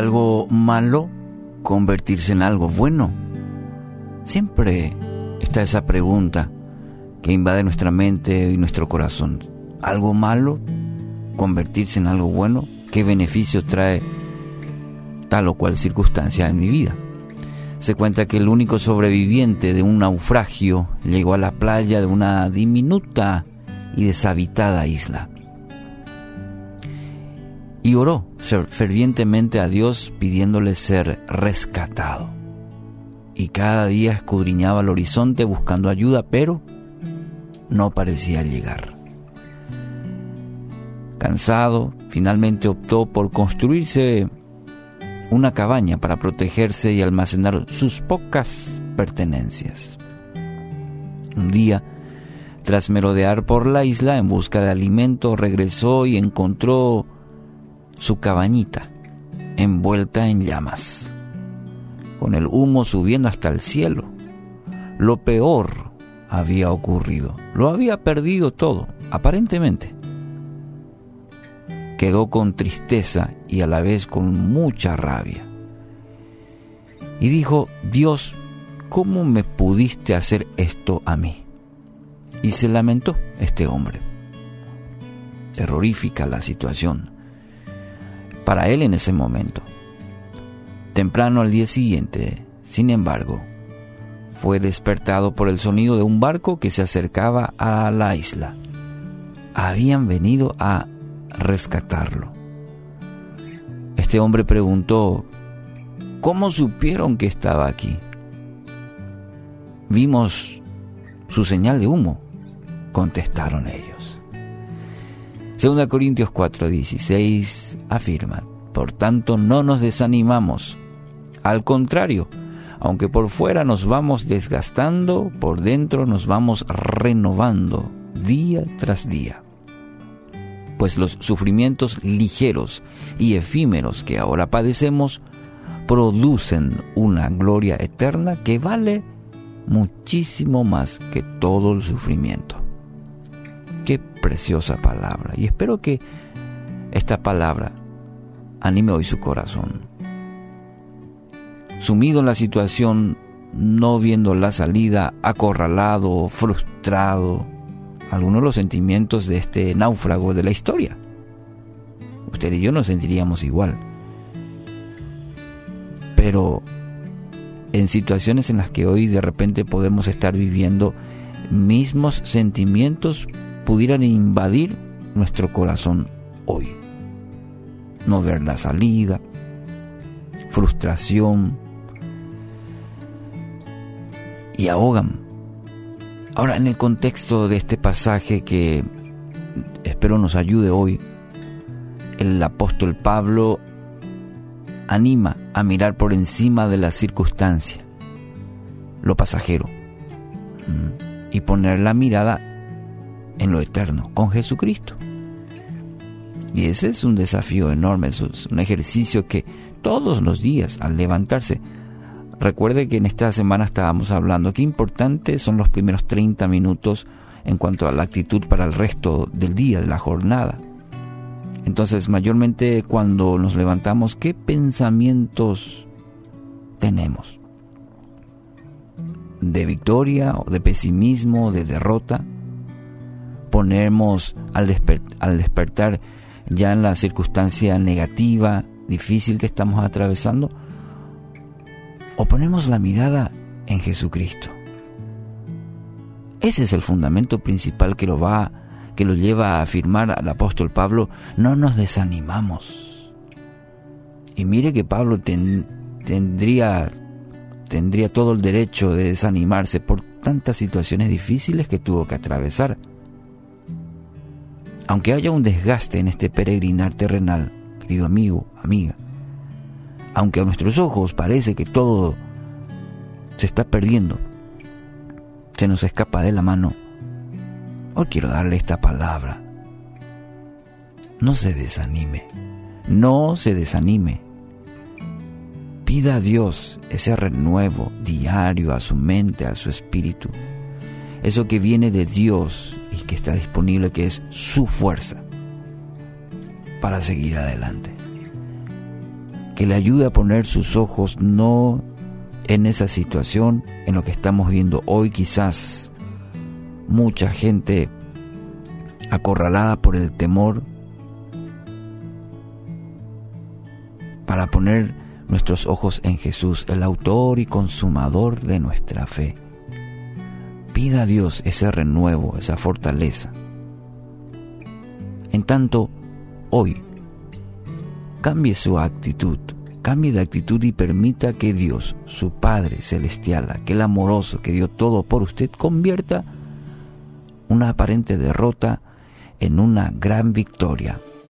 algo malo convertirse en algo bueno? Siempre está esa pregunta que invade nuestra mente y nuestro corazón. ¿Algo malo convertirse en algo bueno? ¿Qué beneficio trae tal o cual circunstancia en mi vida? Se cuenta que el único sobreviviente de un naufragio llegó a la playa de una diminuta y deshabitada isla. Y oró fervientemente a Dios pidiéndole ser rescatado. Y cada día escudriñaba el horizonte buscando ayuda, pero no parecía llegar. Cansado, finalmente optó por construirse una cabaña para protegerse y almacenar sus pocas pertenencias. Un día, tras merodear por la isla en busca de alimento, regresó y encontró su cabañita envuelta en llamas, con el humo subiendo hasta el cielo. Lo peor había ocurrido, lo había perdido todo, aparentemente quedó con tristeza y a la vez con mucha rabia. Y dijo, Dios, ¿cómo me pudiste hacer esto a mí? Y se lamentó este hombre. Terrorífica la situación. Para él en ese momento. Temprano al día siguiente, sin embargo, fue despertado por el sonido de un barco que se acercaba a la isla. Habían venido a rescatarlo. Este hombre preguntó, ¿cómo supieron que estaba aquí? Vimos su señal de humo, contestaron ellos. Segunda Corintios 4:16 afirma, por tanto no nos desanimamos, al contrario, aunque por fuera nos vamos desgastando, por dentro nos vamos renovando día tras día pues los sufrimientos ligeros y efímeros que ahora padecemos producen una gloria eterna que vale muchísimo más que todo el sufrimiento. Preciosa palabra. Y espero que esta palabra anime hoy su corazón. Sumido en la situación, no viendo la salida, acorralado, frustrado, algunos de los sentimientos de este náufrago de la historia. Usted y yo nos sentiríamos igual. Pero en situaciones en las que hoy de repente podemos estar viviendo, mismos sentimientos pudieran invadir nuestro corazón hoy. No ver la salida, frustración, y ahogan Ahora, en el contexto de este pasaje que espero nos ayude hoy, el apóstol Pablo anima a mirar por encima de la circunstancia, lo pasajero, y poner la mirada en lo eterno, con Jesucristo. Y ese es un desafío enorme, es un ejercicio que todos los días al levantarse Recuerde que en esta semana estábamos hablando qué importantes son los primeros 30 minutos en cuanto a la actitud para el resto del día, de la jornada. Entonces, mayormente cuando nos levantamos, ¿qué pensamientos tenemos? ¿De victoria o de pesimismo, de derrota? Ponemos al, al despertar ya en la circunstancia negativa, difícil que estamos atravesando, o ponemos la mirada en Jesucristo. Ese es el fundamento principal que lo va que lo lleva a afirmar al apóstol Pablo, no nos desanimamos. Y mire que Pablo tendría tendría todo el derecho de desanimarse por tantas situaciones difíciles que tuvo que atravesar. Aunque haya un desgaste en este peregrinar terrenal, querido amigo, amiga, aunque a nuestros ojos parece que todo se está perdiendo, se nos escapa de la mano, hoy quiero darle esta palabra. No se desanime, no se desanime. Pida a Dios ese renuevo diario a su mente, a su espíritu. Eso que viene de Dios que está disponible, que es su fuerza para seguir adelante que le ayude a poner sus ojos no en esa situación, en lo que estamos viendo hoy quizás mucha gente acorralada por el temor, para poner nuestros ojos en Jesús, el autor y consumador de nuestra fe. Pida a Dios ese renuevo, esa fortaleza. En tanto, hoy, cambie su actitud, cambie de actitud y permita que Dios, su Padre Celestial, aquel amoroso que dio todo por usted, convierta una aparente derrota en una gran victoria